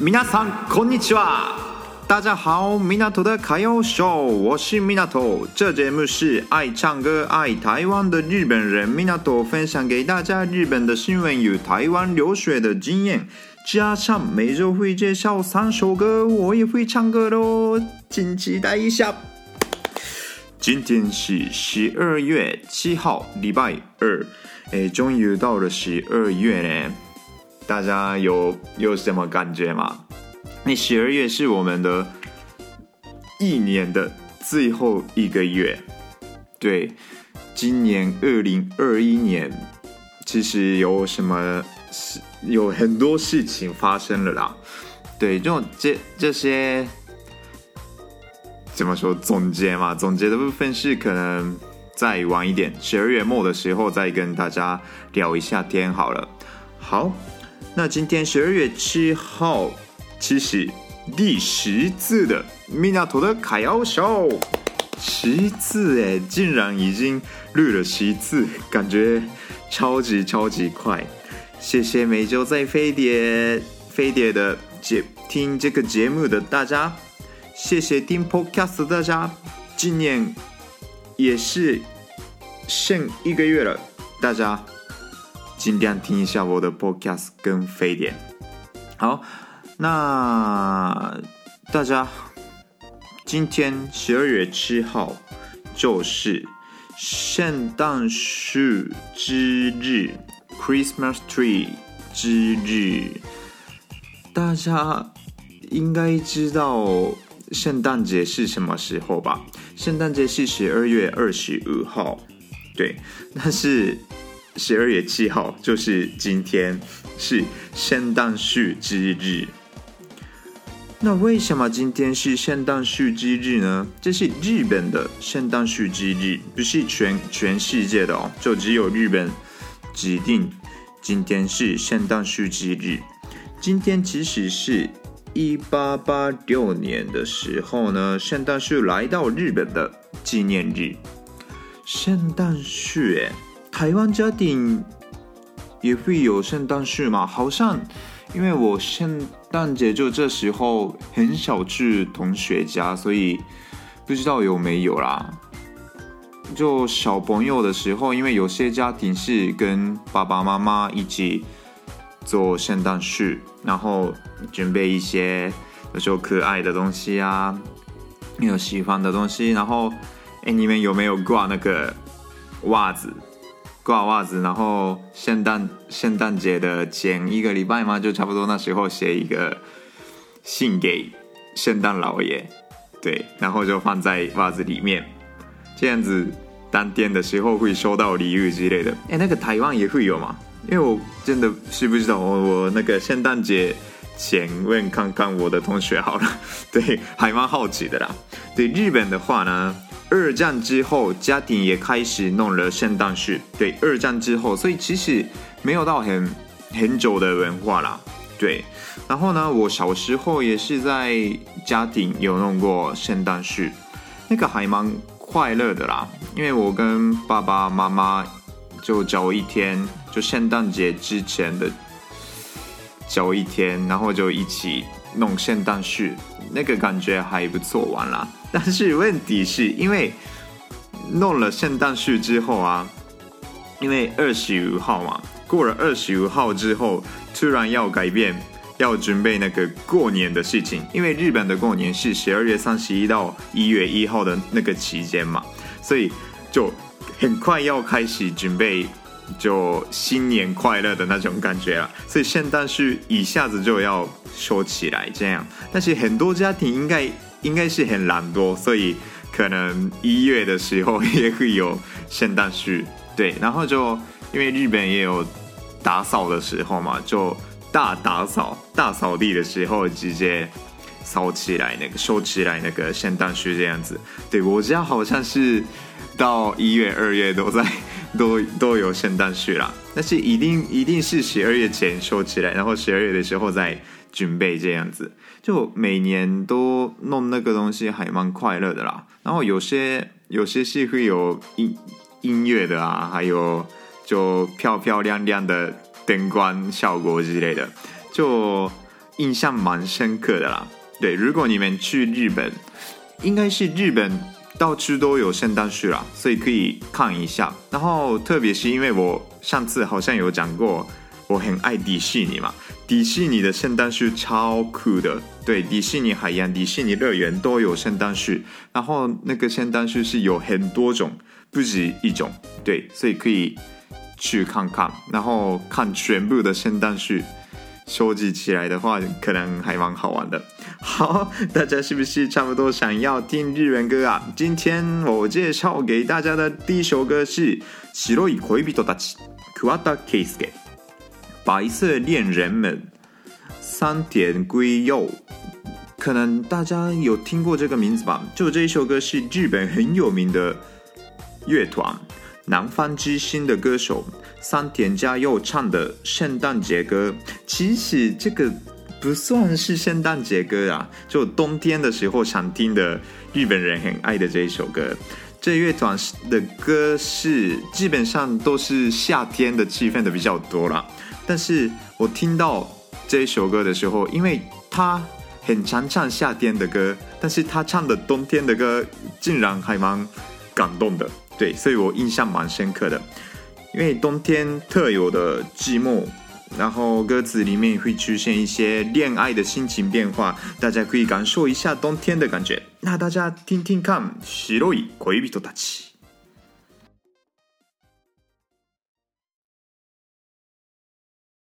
皆さんこんにちは，大家好，米纳图的卡耀秀，我是米纳图。这节目是爱唱歌、爱台湾的日本人米纳图分享给大家日本的新闻与台湾留学的经验，加上每周会介绍三首歌，我也会唱歌喽，请期待一下。今天是十二月七号，礼拜二，哎，终于到了十二月呢。大家有有什么感觉吗？那十二月是我们的一年的最后一个月。对，今年二零二一年，其实有什么事？有很多事情发生了啦。对，这种这这些怎么说总结嘛？总结的部分是可能再晚一点，十二月末的时候再跟大家聊一下天好了。好。那今天十二月七号，其实第十次的米纳图的卡耀秀，十次哎，竟然已经录了十次，感觉超级超级快。谢谢每周在飞碟飞碟的节听这个节目的大家，谢谢听 Podcast 大家。今年也是剩一个月了，大家。尽量听一下我的 podcast 跟飞碟。好，那大家今天十二月七号就是圣诞树之日 （Christmas Tree 之日）。大家应该知道圣诞节是什么时候吧？圣诞节是十二月二十五号，对，但是。十二月七号就是今天，是圣诞树之日。那为什么今天是圣诞树之日呢？这是日本的圣诞树之日，不是全全世界的哦，就只有日本指定今天是圣诞树之日。今天其实是一八八六年的时候呢，圣诞树来到日本的纪念日。圣诞树，台湾家庭也会有圣诞树嘛？好像，因为我圣诞节就这时候很少去同学家，所以不知道有没有啦。就小朋友的时候，因为有些家庭是跟爸爸妈妈一起做圣诞树，然后准备一些有时候可爱的东西啊，有喜欢的东西，然后，哎，你们有没有挂那个袜子？挂袜子，然后圣诞圣诞节的前一个礼拜嘛，就差不多那时候写一个信给圣诞老爷，对，然后就放在袜子里面，这样子当天的时候会收到礼物之类的。哎，那个台湾也会有吗？因为我真的是不知道，我我那个圣诞节前问看看我的同学好了，对，还蛮好奇的啦。对，日本的话呢。二战之后，家庭也开始弄了圣诞树。对，二战之后，所以其实没有到很很久的文化啦。对，然后呢，我小时候也是在家庭有弄过圣诞树，那个还蛮快乐的啦。因为我跟爸爸妈妈就找一天，就圣诞节之前的找一天，然后就一起弄圣诞树，那个感觉还不错玩啦。但是问题是因为弄了圣诞树之后啊，因为二十五号嘛，过了二十五号之后，突然要改变，要准备那个过年的事情。因为日本的过年是十二月三十一到一月一号的那个期间嘛，所以就很快要开始准备，就新年快乐的那种感觉了。所以圣诞树一下子就要收起来，这样。但是很多家庭应该。应该是很懒惰，所以可能一月的时候也会有圣诞树，对，然后就因为日本也有打扫的时候嘛，就大打扫、大扫地的时候直接扫起来那个收起来那个圣诞树这样子。对，我家好像是到一月、二月都在都都有圣诞树啦，但是一定一定是十二月前收起来，然后十二月的时候再准备这样子。就每年都弄那个东西，还蛮快乐的啦。然后有些有些是会有音音乐的啊，还有就漂漂亮亮的灯光效果之类的，就印象蛮深刻的啦。对，如果你们去日本，应该是日本到处都有圣诞树啦，所以可以看一下。然后特别是因为我上次好像有讲过。我很爱迪士尼嘛，迪士尼的圣诞树超酷的。对，迪士尼海洋、迪士尼乐园都有圣诞树，然后那个圣诞树是有很多种，不止一种。对，所以可以去看看，然后看全部的圣诞树，收集起来的话，可能还蛮好玩的。好，大家是不是差不多想要听日文歌啊？今天我介绍给大家的第一首歌是《白い恋人たち》，桑田佳祐。白色恋人们，桑田圭佑，可能大家有听过这个名字吧？就这一首歌是日本很有名的乐团 南方之星的歌手桑田佳佑唱的圣诞节歌。其实这个不算是圣诞节歌啊，就冬天的时候想听的日本人很爱的这一首歌。这乐团的歌是基本上都是夏天的气氛的比较多啦。但是我听到这一首歌的时候，因为他很常唱夏天的歌，但是他唱的冬天的歌竟然还蛮感动的，对，所以我印象蛮深刻的。因为冬天特有的寂寞，然后歌词里面会出现一些恋爱的心情变化，大家可以感受一下冬天的感觉。那大家听听看，白い恋人たち。